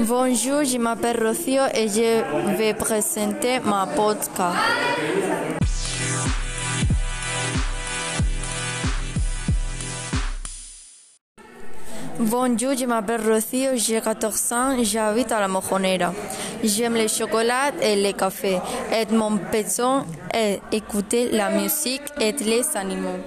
Bonjour, je m'appelle Rocio et je vais présenter ma podcast. Bonjour, je m'appelle Rocio, j'ai 14 ans, j'habite à la Mojonera. J'aime le chocolat et le café. Et mon passion est écouter la musique et les animaux.